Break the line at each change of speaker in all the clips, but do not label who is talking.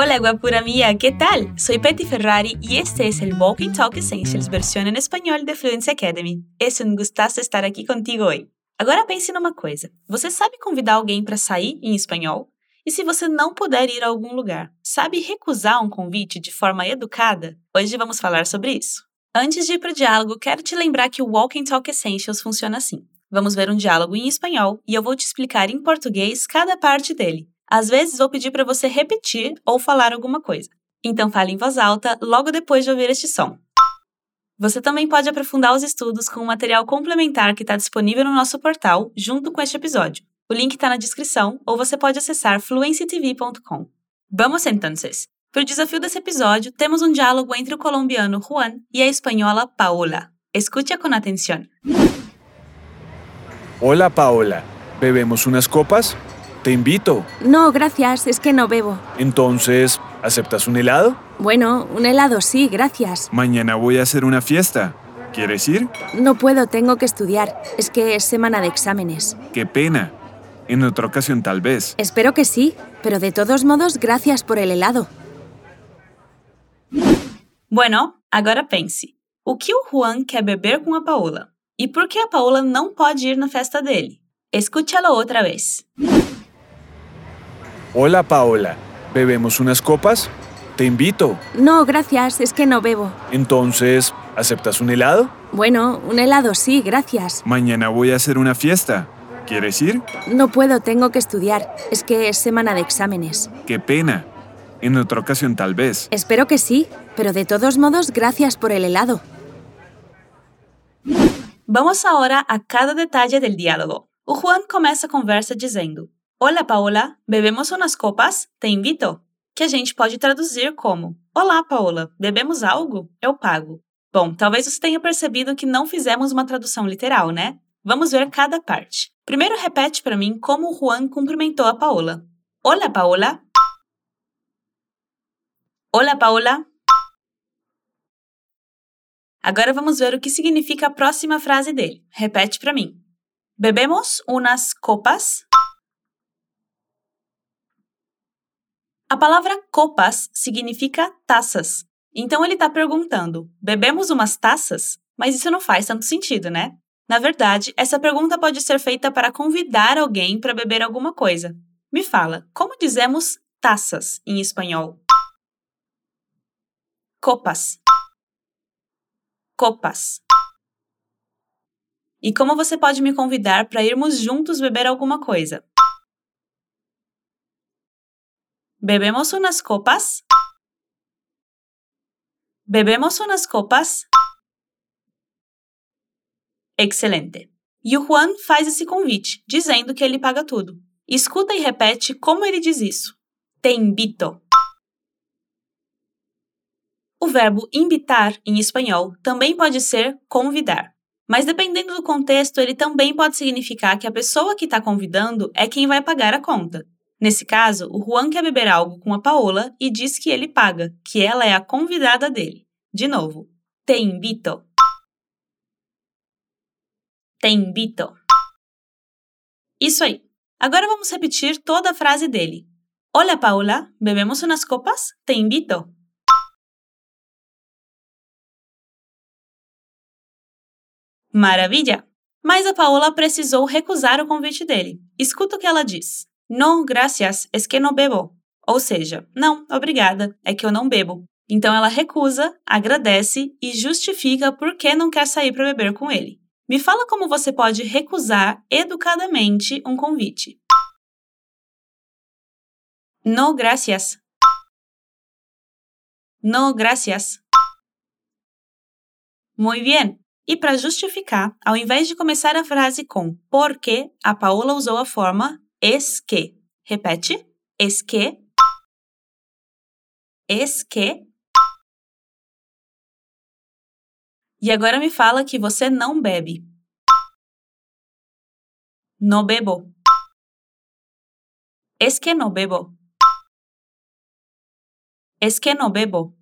Hola guapura mía, ¿qué tal? Soy Petty Ferrari y este es el Walking Talk Essentials versión en español de Fluency Academy. Es um gustazo estar aqui contigo hoje. Agora pense numa coisa. Você sabe convidar alguém para sair em espanhol? E se você não puder ir a algum lugar, sabe recusar um convite de forma educada? Hoje vamos falar sobre isso. Antes de ir para o diálogo, quero te lembrar que o Walking Talk Essentials funciona assim. Vamos ver um diálogo em espanhol e eu vou te explicar em português cada parte dele. Às vezes vou pedir para você repetir ou falar alguma coisa. Então fale em voz alta logo depois de ouvir este som. Você também pode aprofundar os estudos com um material complementar que está disponível no nosso portal junto com este episódio. O link está na descrição ou você pode acessar fluencytv.com. Vamos entonces! Para o desafio desse episódio, temos um diálogo entre o colombiano Juan e a espanhola Paola. Escucha com atenção.
Hola Paola, ¿bebemos unas copas? Te invito.
No, gracias, es que no bebo.
Entonces, ¿aceptas un helado?
Bueno, un helado sí, gracias.
Mañana voy a hacer una fiesta. ¿Quieres ir?
No puedo, tengo que estudiar. Es que es semana de exámenes.
Qué pena. En otra ocasión tal vez.
Espero que sí, pero de todos modos, gracias por el helado.
Bueno, agora pense. O que o Juan quer beber com a Paola? E por que a Paola não pode ir na festa dele? Escúchalo outra vez.
Hola Paola, ¿bebemos unas copas? Te invito.
No, gracias, es que no bebo.
Entonces, ¿aceptas un helado?
Bueno, un helado sí, gracias.
Mañana voy a hacer una fiesta. ¿Quieres ir?
No puedo, tengo que estudiar. Es que es semana de exámenes.
Qué pena. En otra ocasión tal vez.
Espero que sí, pero de todos modos, gracias por el helado.
Vamos agora a cada detalhe del diálogo. O Juan começa a conversa dizendo: Olá, Paola, bebemos umas copas? Te invito. Que a gente pode traduzir como: Olá, Paola, bebemos algo? Eu pago. Bom, talvez você tenha percebido que não fizemos uma tradução literal, né? Vamos ver cada parte. Primeiro, repete para mim como o Juan cumprimentou a Paola. Olá, Paola. Olá, Paola. Agora vamos ver o que significa a próxima frase dele. Repete para mim. Bebemos unas copas? A palavra copas significa taças. Então ele está perguntando: bebemos umas taças? Mas isso não faz tanto sentido, né? Na verdade, essa pergunta pode ser feita para convidar alguém para beber alguma coisa. Me fala, como dizemos taças em espanhol? Copas copas. E como você pode me convidar para irmos juntos beber alguma coisa? ¿Bebemos unas copas? ¿Bebemos unas copas? Excelente. E o Juan faz esse convite, dizendo que ele paga tudo. Escuta e repete como ele diz isso. Te invito. O verbo invitar, em espanhol, também pode ser convidar. Mas dependendo do contexto, ele também pode significar que a pessoa que está convidando é quem vai pagar a conta. Nesse caso, o Juan quer beber algo com a Paola e diz que ele paga, que ela é a convidada dele. De novo, te invito. Te invito. Isso aí. Agora vamos repetir toda a frase dele. Hola Paola, bebemos unas copas? Te invito. Maravilha! Mas a Paola precisou recusar o convite dele. Escuta o que ela diz. No, gracias, es que no bebo. Ou seja, não, obrigada, é que eu não bebo. Então ela recusa, agradece e justifica por que não quer sair para beber com ele. Me fala como você pode recusar educadamente um convite. No, gracias. No, gracias. Muy bien. E para justificar, ao invés de começar a frase com porque, a Paola usou a forma es que. Repete. Es que. Es que. E agora me fala que você não bebe. No bebo. Es que no bebo. Es que no bebo.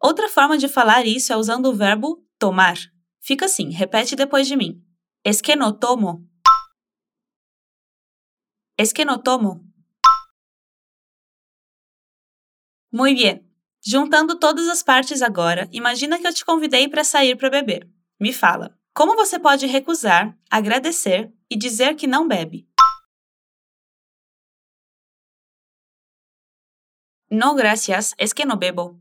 Outra forma de falar isso é usando o verbo tomar. Fica assim, repete depois de mim. Es que no tomo. Es que no tomo. Muy bien. Juntando todas as partes agora, imagina que eu te convidei para sair para beber. Me fala, como você pode recusar, agradecer e dizer que não bebe? No, gracias, es que no bebo.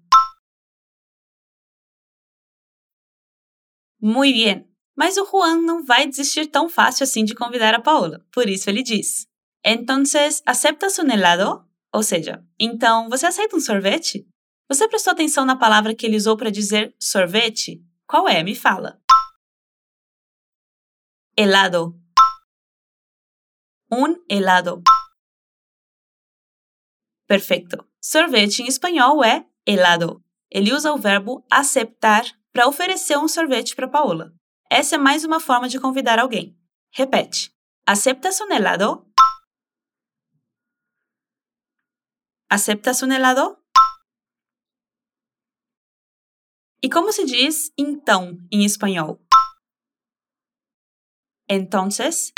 Muy bien. Mas o Juan não vai desistir tão fácil assim de convidar a Paola. Por isso ele diz: Entonces, ¿aceptas un helado? Ou seja, então você aceita um sorvete? Você prestou atenção na palavra que ele usou para dizer sorvete? Qual é? Me fala. Helado. Un helado. Perfeito. Sorvete em espanhol é helado. Ele usa o verbo aceptar para oferecer um sorvete para Paola. Essa é mais uma forma de convidar alguém. Repete. ¿Aceptas un helado? ¿Aceptas un helado? E como se diz então em espanhol? Entonces.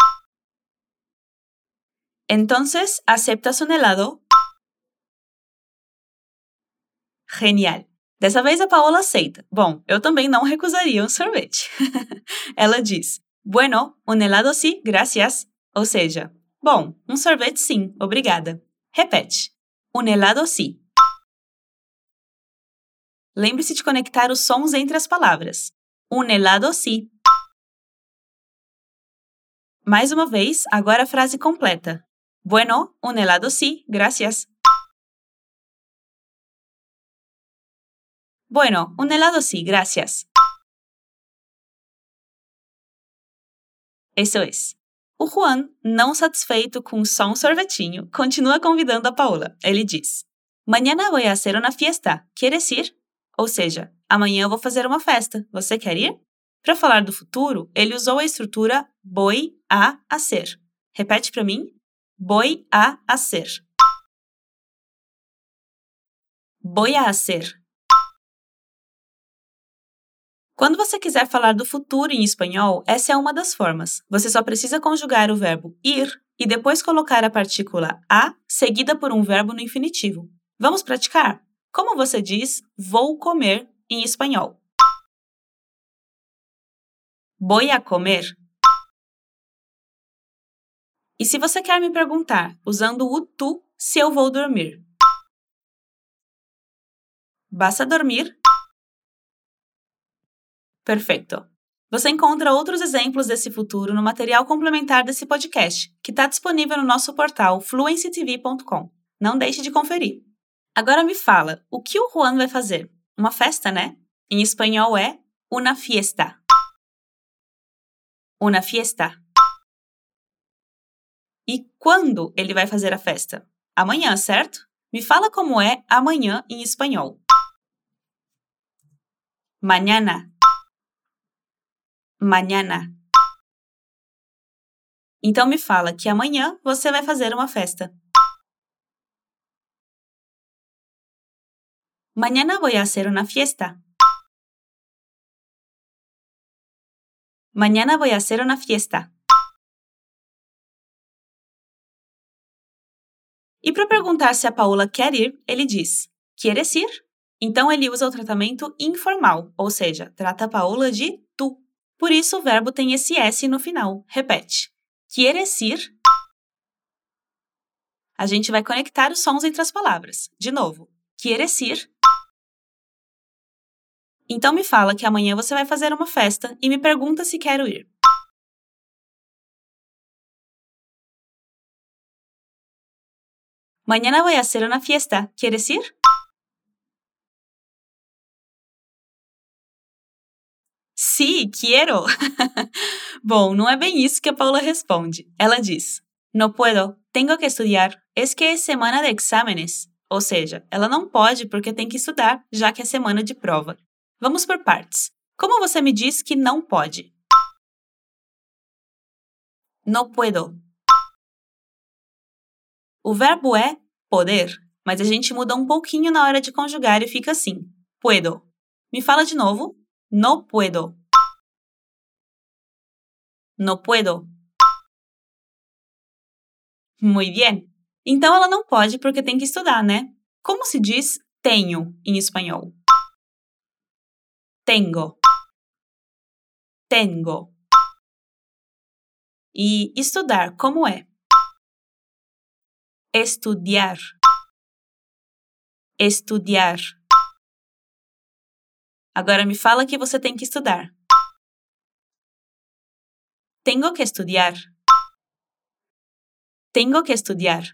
Entonces, ¿aceptas un helado? Genial! Dessa vez a Paola aceita. Bom, eu também não recusaria um sorvete. Ela diz: Bueno, un helado sí, gracias. Ou seja, bom, um sorvete sim, obrigada. Repete: Un helado sí. Lembre-se de conectar os sons entre as palavras. Un helado sí. Mais uma vez, agora a frase completa. Bueno, un helado sí, gracias. Bueno, un helado sí, gracias. Isso é. O Juan, não satisfeito com só um sorvetinho, continua convidando a Paola. Ele diz: Mañana voy a hacer una fiesta. ¿Quieres ir? Ou seja, amanhã eu vou fazer uma festa. Você quer ir? Para falar do futuro, ele usou a estrutura voy a hacer. Repete para mim. Voy a hacer. Voy a hacer. Quando você quiser falar do futuro em espanhol, essa é uma das formas. Você só precisa conjugar o verbo ir e depois colocar a partícula a seguida por um verbo no infinitivo. Vamos praticar? Como você diz vou comer em espanhol? Voy a comer. E se você quer me perguntar, usando o tu, se eu vou dormir? Vas a dormir? Perfeito. Você encontra outros exemplos desse futuro no material complementar desse podcast, que está disponível no nosso portal fluencytv.com. Não deixe de conferir. Agora me fala, o que o Juan vai fazer? Uma festa, né? Em espanhol é una fiesta. Una fiesta. E quando ele vai fazer a festa? Amanhã, certo? Me fala como é amanhã em espanhol. Mañana mañana. Então me fala que amanhã você vai fazer uma festa. Mañana voy a hacer una fiesta. Mañana voy a hacer una fiesta. E para perguntar se a Paula quer ir, ele diz: Queres ir? Então ele usa o tratamento informal, ou seja, trata a Paula de tu. Por isso o verbo tem esse S no final. Repete. Quieres ir? A gente vai conectar os sons entre as palavras. De novo. Quieres ir? Então me fala que amanhã você vai fazer uma festa e me pergunta se quero ir. Mañana voy a hacer una fiesta. ¿Quieres ir? Sí, quiero. Bom, não é bem isso que a Paula responde. Ela diz: No puedo, tengo que estudiar. Es que es semana de exámenes. Ou seja, ela não pode porque tem que estudar, já que é semana de prova. Vamos por partes. Como você me diz que não pode? No puedo. O verbo é poder, mas a gente muda um pouquinho na hora de conjugar e fica assim: puedo. Me fala de novo. No puedo. No puedo. Muy bien. Então ela não pode porque tem que estudar, né? Como se diz tenho em espanhol? Tengo. Tengo. E estudar, como é? Estudiar. Estudiar. Agora me fala que você tem que estudar. Tengo que estudiar. Tengo que estudiar.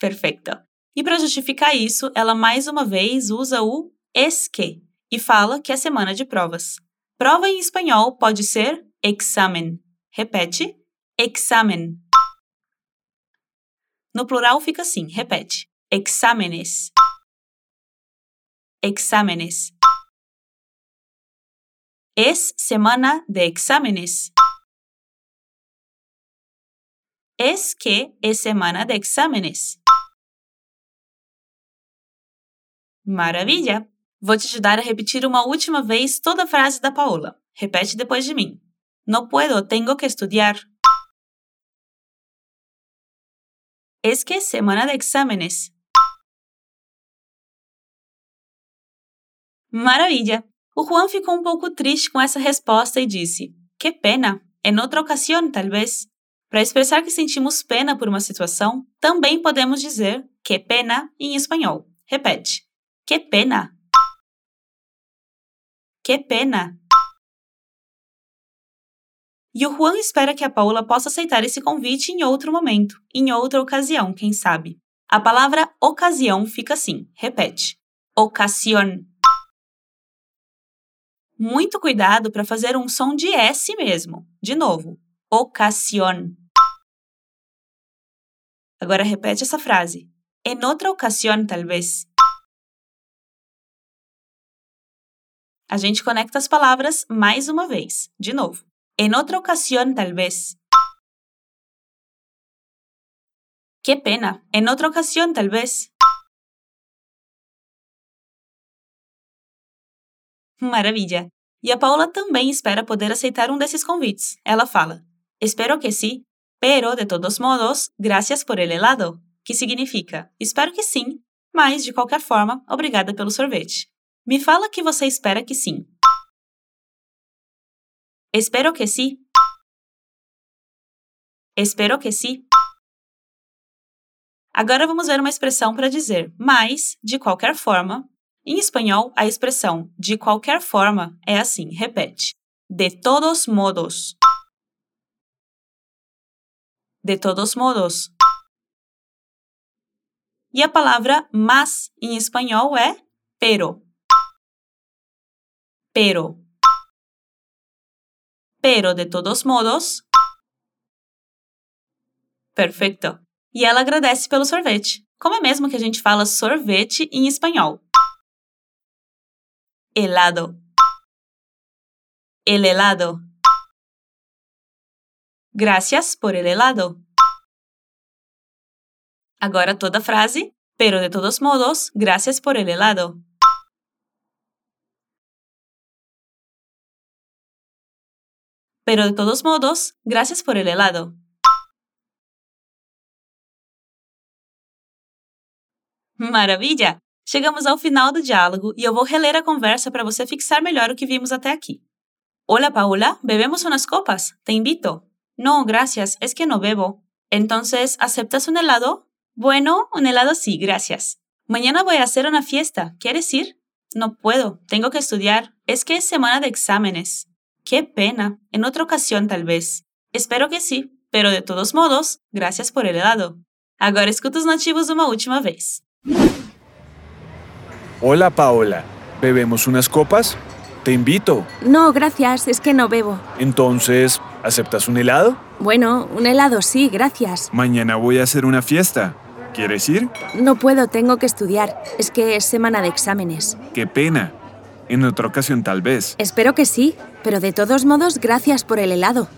Perfeito. E para justificar isso, ela mais uma vez usa o es que e fala que é semana de provas. Prova em espanhol pode ser examen. Repete: examen. No plural fica assim, repete: exámenes. Exámenes. Es semana de exámenes. Es que es semana de exámenes. Maravilha! Vou te ajudar a repetir uma última vez toda a frase da Paola. Repete depois de mim. No puedo, tengo que estudiar. Es que es semana de exámenes. Maravilha! O Juan ficou um pouco triste com essa resposta e disse: Que pena, em outra ocasião, talvez. Para expressar que sentimos pena por uma situação, também podemos dizer que pena em espanhol. Repete: Que pena! Que pena! E o Juan espera que a Paula possa aceitar esse convite em outro momento, em outra ocasião, quem sabe. A palavra ocasião fica assim, repete. Ocasión. Muito cuidado para fazer um som de S mesmo. De novo. Ocasión. Agora repete essa frase. En outra ocasión, talvez. A gente conecta as palavras mais uma vez. De novo. En otra ocasión, tal vez. Qué pena. En otra ocasión, tal Maravilha! E a Paula também espera poder aceitar um desses convites. Ela fala: Espero que sim, pero de todos modos, gracias por el helado. Que significa: Espero que sim, mas de qualquer forma, obrigada pelo sorvete. Me fala que você espera que sim. Espero que sí. Espero que sí. Agora vamos ver uma expressão para dizer mas, de qualquer forma. Em espanhol, a expressão de qualquer forma é assim, repete. De todos modos. De todos modos. E a palavra mas em espanhol é pero. Pero pero de todos modos. Perfeito. E ela agradece pelo sorvete. Como é mesmo que a gente fala sorvete em espanhol? Helado. El helado. Gracias por el helado. Agora toda frase, pero de todos modos, gracias por el helado. Pero de todos modos, gracias por el helado. Maravilha! Chegamos ao final do diálogo e eu vou reler a conversa para você fixar melhor o que vimos até aqui. Hola Paula, ¿bebemos unas copas? Te invito. No, gracias, es que no bebo. Entonces, ¿aceptas un helado? Bueno, un helado sí, gracias. Mañana voy a hacer una fiesta. ¿Quieres ir? No puedo, tengo que estudiar. Es que es semana de exámenes. Qué pena. En otra ocasión, tal vez. Espero que sí, pero de todos modos, gracias por el helado. Agora escuta os nativos uma última vez.
Hola Paola, ¿bebemos unas copas? Te invito.
No, gracias, es que no bebo.
Entonces, ¿aceptas un helado?
Bueno, un helado sí, gracias.
Mañana voy a hacer una fiesta. ¿Quieres ir?
No puedo, tengo que estudiar. Es que es semana de exámenes.
Qué pena. En otra ocasión tal vez.
Espero que sí, pero de todos modos, gracias por el helado.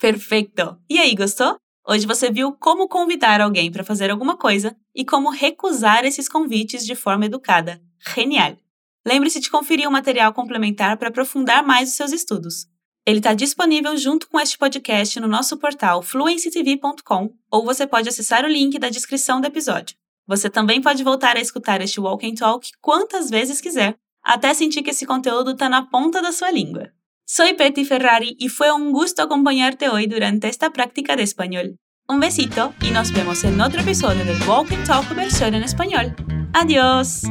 Perfeito! E aí, gostou? Hoje você viu como convidar alguém para fazer alguma coisa e como recusar esses convites de forma educada. Genial! Lembre-se de conferir o material complementar para aprofundar mais os seus estudos. Ele está disponível junto com este podcast no nosso portal fluencytv.com ou você pode acessar o link da descrição do episódio. Você também pode voltar a escutar este Walk and Talk quantas vezes quiser, até sentir que esse conteúdo está na ponta da sua língua. Soy Petty Ferrari y fue un gusto acompañarte hoy durante esta práctica de español. Un besito y nos vemos en otro episodio del Walk and Talk versión en español. Adiós.